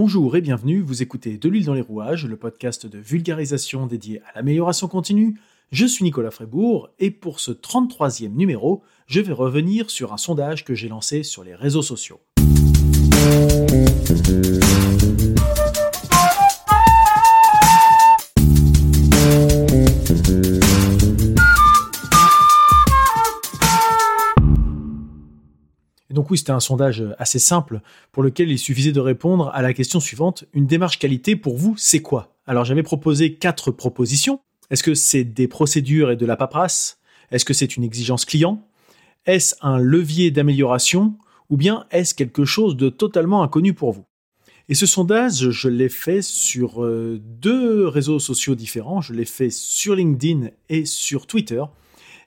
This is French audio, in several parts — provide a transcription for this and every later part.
Bonjour et bienvenue, vous écoutez De l'huile dans les rouages, le podcast de vulgarisation dédié à l'amélioration continue. Je suis Nicolas Frébourg et pour ce 33e numéro, je vais revenir sur un sondage que j'ai lancé sur les réseaux sociaux. C'était un sondage assez simple pour lequel il suffisait de répondre à la question suivante. Une démarche qualité, pour vous, c'est quoi? Alors j'avais proposé quatre propositions. Est-ce que c'est des procédures et de la paperasse? Est-ce que c'est une exigence client? Est-ce un levier d'amélioration? Ou bien est-ce quelque chose de totalement inconnu pour vous? Et ce sondage, je l'ai fait sur euh, deux réseaux sociaux différents. Je l'ai fait sur LinkedIn et sur Twitter.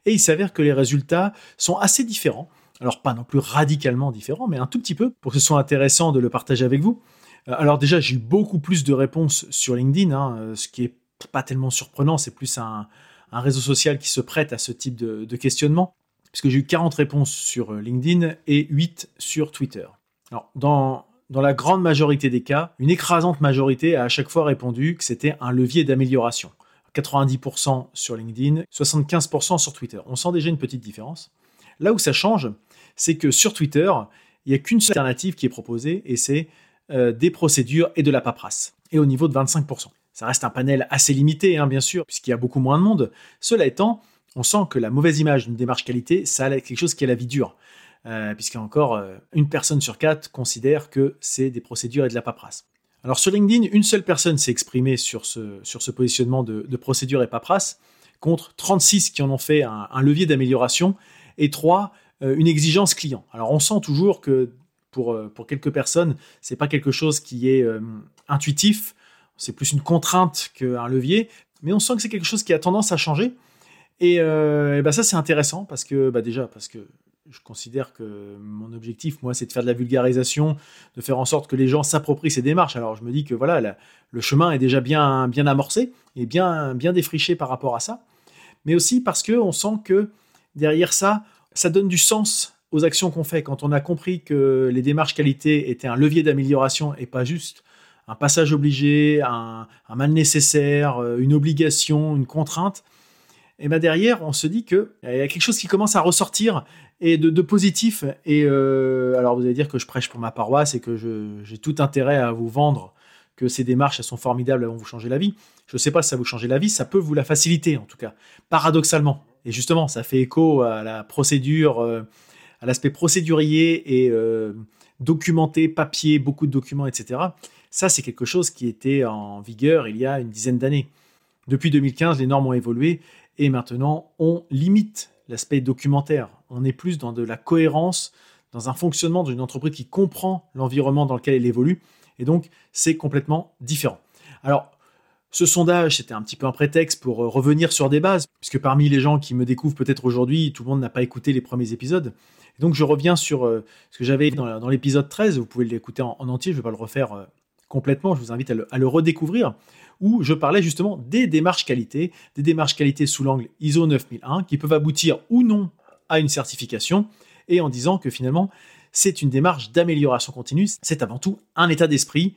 Et il s'avère que les résultats sont assez différents. Alors pas non plus radicalement différent, mais un tout petit peu pour que ce soit intéressant de le partager avec vous. Euh, alors déjà, j'ai eu beaucoup plus de réponses sur LinkedIn, hein, euh, ce qui est pas tellement surprenant, c'est plus un, réseau social qui se prête à ce type de, questionnement, puisque j'ai eu 40 réponses sur euh, LinkedIn et 8 sur Twitter. Alors dans, dans la grande majorité des cas, une écrasante majorité a à chaque fois répondu que c'était un levier d'amélioration. 90% sur LinkedIn, 75% sur Twitter. On sent déjà une petite différence. Là où ça change, c'est que sur Twitter, il n'y a qu'une seule alternative qui est proposée, et c'est euh, des procédures et de la paperasse, et au niveau de 25%. Ça reste un panel assez limité, hein, bien sûr, puisqu'il y a beaucoup moins de monde. Cela étant, on sent que la mauvaise image d'une démarche qualité, ça a quelque chose qui est la vie dure. Euh, puisqu'encore euh, une personne sur quatre considère que c'est des procédures et de la paperasse. Alors sur LinkedIn, une seule personne s'est exprimée sur ce, sur ce positionnement de, de procédure et paperasse, contre 36 qui en ont fait un, levier d'amélioration, et 3 euh, une exigence client. Alors on sent toujours que pour, euh, pour quelques personnes, c'est pas quelque chose qui est euh, intuitif, c'est plus une contrainte qu'un levier, mais on sent que c'est quelque chose qui a tendance à changer. Et, ben ça c'est intéressant parce que bah déjà parce que je considère que mon objectif, moi, c'est de faire de la vulgarisation, de faire en sorte que les gens s'approprient ces démarches. Alors je me dis que voilà, le chemin est déjà bien, bien amorcé et bien, bien défriché par rapport à ça. Mais aussi parce que on sent que derrière ça, ça donne du sens aux actions qu'on fait. Quand on a compris que les démarches qualité étaient un levier d'amélioration et pas juste un passage obligé, un, mal nécessaire, euh, une obligation, une contrainte, et bien derrière, on se dit qu'il y a quelque chose qui commence à ressortir et de, positif. Et euh, alors vous allez dire que je prêche pour ma paroisse et que j'ai tout intérêt à vous vendre que ces démarches elles sont formidables, elles vont vous changer la vie. Je ne sais pas si ça vous changer la vie, ça peut vous la faciliter en tout cas, paradoxalement. Et justement, ça fait écho à la procédure, euh, à l'aspect procédurier et euh, documenté, papier, beaucoup de documents, etc. Ça, c'est quelque chose qui était en vigueur il y a une dizaine d'années. Depuis 2015, les normes ont évolué et maintenant, on limite l'aspect documentaire. On est plus dans de la cohérence, dans un fonctionnement d'une entreprise qui comprend l'environnement dans lequel elle évolue. Et donc, c'est complètement différent. Alors, ce sondage, c'était un petit peu un prétexte pour euh, revenir sur des bases, puisque parmi les gens qui me découvrent peut-être aujourd'hui, tout le monde n'a pas écouté les premiers épisodes. donc je reviens sur euh, ce que j'avais dans, dans l'épisode 13, vous pouvez l'écouter en, entier, je ne vais pas le refaire euh, complètement, je vous invite à le, redécouvrir, où je parlais justement des démarches qualité, des démarches qualité sous l'angle ISO 9001, qui peuvent aboutir ou non à une certification, et en disant que finalement, c'est une démarche d'amélioration continue, c'est avant tout un état d'esprit,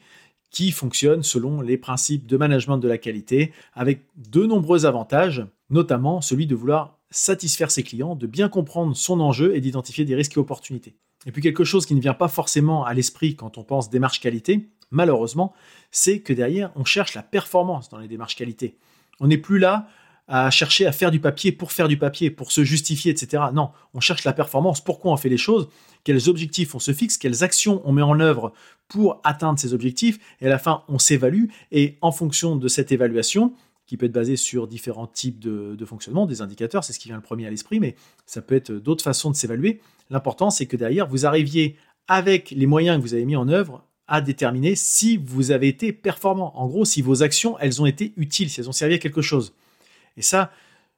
qui fonctionne selon les principes de management de la qualité, avec de nombreux avantages, notamment celui de vouloir satisfaire ses clients, de bien comprendre son enjeu et d'identifier des risques et opportunités. Et puis quelque chose qui ne vient pas forcément à l'esprit quand on pense démarche qualité, malheureusement, c'est que derrière, on cherche la performance dans les démarches qualité. On n'est plus là à chercher à faire du papier pour faire du papier, pour se justifier, etc. Non, on cherche la performance, pourquoi on fait les choses, quels objectifs on se fixe, quelles actions on met en œuvre pour atteindre ces objectifs, et à la fin, on s'évalue, et en fonction de cette évaluation, qui peut être basée sur différents types de, fonctionnement, des indicateurs, c'est ce qui vient le premier à l'esprit, mais ça peut être d'autres façons de s'évaluer. L'important, c'est que derrière, vous arriviez avec les moyens que vous avez mis en œuvre à déterminer si vous avez été performant. En gros, si vos actions, elles ont été utiles, si elles ont servi à quelque chose. Et ça,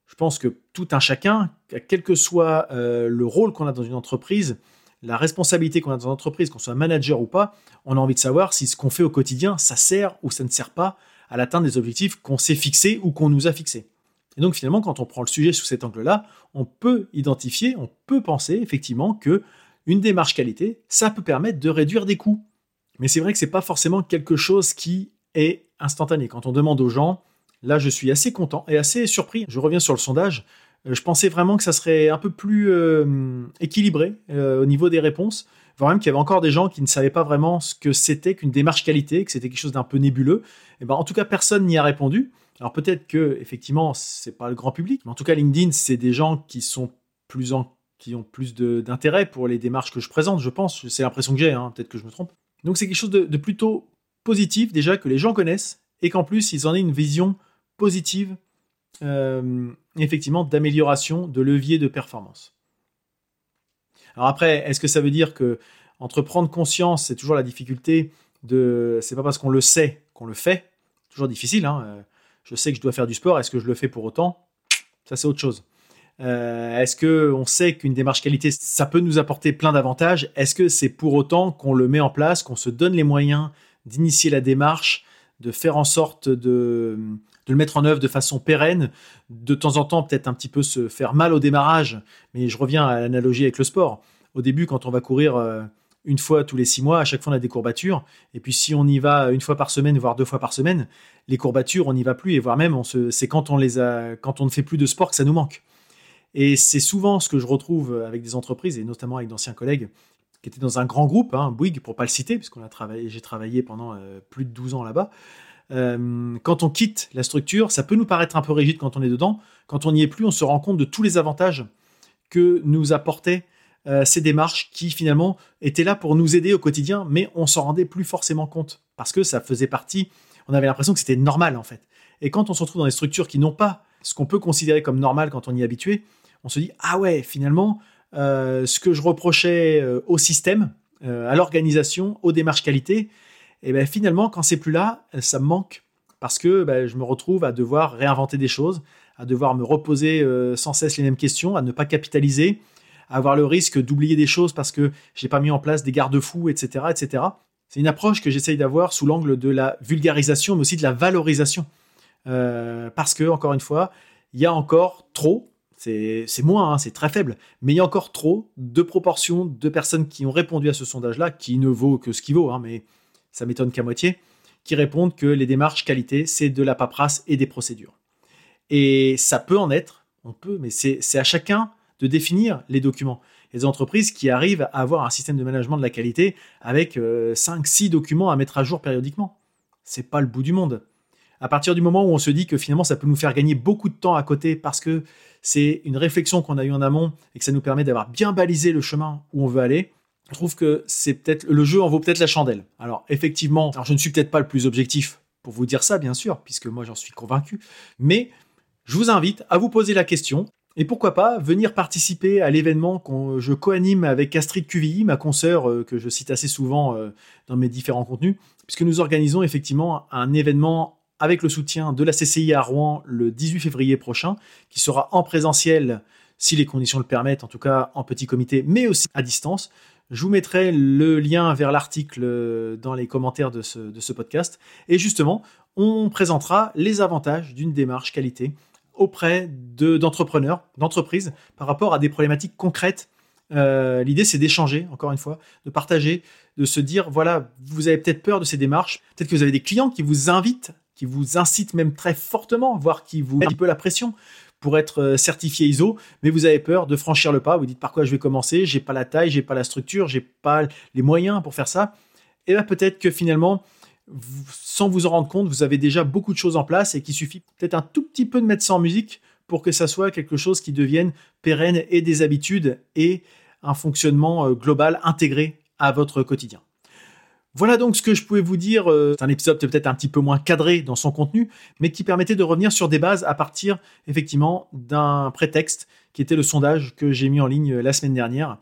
je pense que tout un chacun, quel que soit euh, le rôle qu'on a dans une entreprise, la responsabilité qu'on a dans une entreprise, qu'on soit manager ou pas, on a envie de savoir si ce qu'on fait au quotidien, ça sert ou ça ne sert pas à l'atteinte des objectifs qu'on s'est fixés ou qu'on nous a fixés. Et donc finalement, quand on prend le sujet sous cet angle-là, on peut identifier, on peut penser effectivement que une démarche qualité, ça peut permettre de réduire des coûts. Mais c'est vrai que c'est pas forcément quelque chose qui est instantané. Quand on demande aux gens, là je suis assez content et assez surpris. Je reviens sur le sondage. Euh, je pensais vraiment que ça serait un peu plus euh, équilibré euh, au niveau des réponses, voire même qu'il y avait encore des gens qui ne savaient pas vraiment ce que c'était qu'une démarche qualité, que c'était quelque chose d'un peu nébuleux. Et ben en tout cas personne n'y a répondu. Alors peut-être que effectivement c'est pas le grand public, mais en tout cas LinkedIn c'est des gens qui sont plus en qui ont plus d'intérêt pour les démarches que je présente, je pense. C'est l'impression que j'ai, hein. peut-être que je me trompe. Donc c'est quelque chose de, plutôt positif déjà que les gens connaissent et qu'en plus ils en aient une vision positive, euh, effectivement, d'amélioration de levier de performance. Alors après, est-ce que ça veut dire que entre prendre conscience, c'est toujours la difficulté de, c'est pas parce qu'on le sait qu'on le fait, toujours difficile. Hein. Euh, je sais que je dois faire du sport, est-ce que je le fais pour autant? Ça c'est autre chose. Euh, est-ce que on sait qu'une démarche qualité, ça peut nous apporter plein d'avantages? Est-ce que c'est pour autant qu'on le met en place, qu'on se donne les moyens d'initier la démarche, de faire en sorte de, le mettre en œuvre de façon pérenne, de temps en temps peut-être un petit peu se faire mal au démarrage, mais je reviens à l'analogie avec le sport. Au début, quand on va courir euh, une fois tous les six mois, à chaque fois on a des courbatures, et puis si on y va une fois par semaine, voire deux fois par semaine, les courbatures, on n'y va plus, et voire même, c'est quand on ne fait plus de sport que ça nous manque. Et c'est souvent ce que je retrouve avec des entreprises, et notamment avec d'anciens collègues qui étaient dans un grand groupe, hein, Bouygues pour pas le citer, puisqu'on a travaillé, j'ai travaillé pendant euh, plus de 12 ans là-bas. Euh, quand on quitte la structure, ça peut nous paraître un peu rigide quand on est dedans. Quand on n'y est plus, on se rend compte de tous les avantages que nous apportaient euh, ces démarches qui finalement étaient là pour nous aider au quotidien, mais on s'en rendait plus forcément compte parce que ça faisait partie. On avait l'impression que c'était normal en fait. Et quand on se retrouve dans des structures qui n'ont pas ce qu'on peut considérer comme normal quand on y est habitué, on se dit ah ouais finalement euh, ce que je reprochais au système, à l'organisation, aux démarches qualité, et ben finalement quand c'est plus là, ça me manque parce que ben, je me retrouve à devoir réinventer des choses, à devoir me reposer sans cesse les mêmes questions, à ne pas capitaliser, à avoir le risque d'oublier des choses parce que j'ai pas mis en place des garde-fous, etc., etc. C'est une approche que j'essaye d'avoir sous l'angle de la vulgarisation, mais aussi de la valorisation, parce que encore une fois, il y a encore trop c'est moins, hein, c'est très faible, mais il y a encore trop de proportions de personnes qui ont répondu à ce sondage-là, qui ne vaut que ce qui vaut, hein, mais ça m'étonne qu'à moitié, qui répondent que les démarches qualité, c'est de la paperasse et des procédures. Et ça peut en être, on peut, mais c'est à chacun de définir les documents. Les entreprises qui arrivent à avoir un système de management de la qualité avec 5-6 euh, documents à mettre à jour périodiquement. C'est pas le bout du monde. À partir du moment où on se dit que finalement ça peut nous faire gagner beaucoup de temps à côté parce que c'est une réflexion qu'on a eue en amont et que ça nous permet d'avoir bien balisé le chemin où on veut aller. Je trouve que c'est peut-être le jeu en vaut peut-être la chandelle. Alors effectivement, je ne suis peut-être pas le plus objectif pour vous dire ça bien sûr, puisque moi j'en suis convaincu, mais je vous invite à vous poser la question et pourquoi pas venir participer à l'événement que je co-anime avec Astrid QVI, ma consoeur euh, que je cite assez souvent euh, dans mes différents contenus, puisque nous organisons effectivement un événement avec le soutien de la CCI à Rouen le 18 février prochain, qui sera en présentiel si les conditions le permettent, en tout cas en petit comité, mais aussi à distance. Je vous mettrai le lien vers l'article dans les commentaires de ce, podcast. Et justement, on présentera les avantages d'une démarche qualité auprès d'entrepreneurs, d'entreprises, par rapport à des problématiques concrètes. Euh, l'idée, c'est d'échanger, encore une fois, de partager, de se dire, voilà, vous avez peut-être peur de ces démarches, peut-être que vous avez des clients qui vous invitent qui vous incite même très fortement, voire qui vous met un petit peu la pression pour être euh, certifié ISO, mais vous avez peur de franchir le pas. Vous dites par quoi je vais commencer? J'ai pas la taille, j'ai pas la structure, j'ai pas les moyens pour faire ça. Et bien peut-être que finalement, sans vous en rendre compte, vous avez déjà beaucoup de choses en place et qu'il suffit peut-être un tout petit peu de mettre ça en musique pour que ça soit quelque chose qui devienne pérenne et des habitudes et un fonctionnement euh, global intégré à votre quotidien. Voilà donc ce que je pouvais vous dire. Euh, c'est un épisode peut-être un petit peu moins cadré dans son contenu, mais qui permettait de revenir sur des bases à partir effectivement d'un prétexte qui était le sondage que j'ai mis en ligne euh, la semaine dernière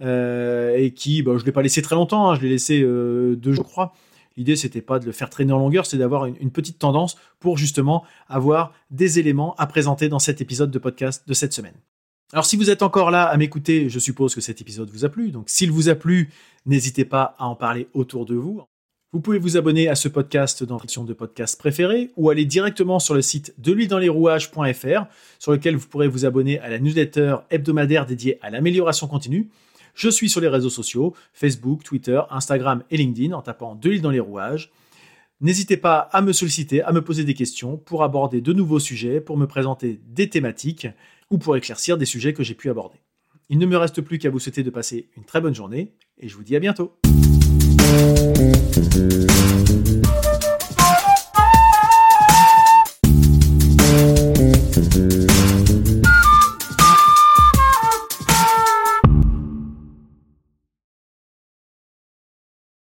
euh, et qui, bah, je ne l'ai pas laissé très longtemps, hein, je l'ai laissé deux je crois. L'idée, c'était pas de le faire traîner en longueur, c'est d'avoir une, petite tendance pour justement avoir des éléments à présenter dans cet épisode de podcast de cette semaine. Alors si vous êtes encore là à m'écouter, je suppose que cet épisode vous a plu. Donc s'il vous a plu, n'hésitez pas à en parler autour de vous. Vous pouvez vous abonner à ce podcast dans la de podcast préférée ou aller directement sur le site de rouages.fr sur lequel vous pourrez vous abonner à la newsletter hebdomadaire dédiée à l'amélioration continue. Je suis sur les réseaux sociaux, Facebook, Twitter, Instagram et LinkedIn en tapant de l'île dans les rouages. N'hésitez pas à me solliciter, à me poser des questions pour aborder de nouveaux sujets, pour me présenter des thématiques ou pour éclaircir des sujets que j'ai pu aborder. Il ne me reste plus qu'à vous souhaiter de passer une très bonne journée et je vous dis à bientôt.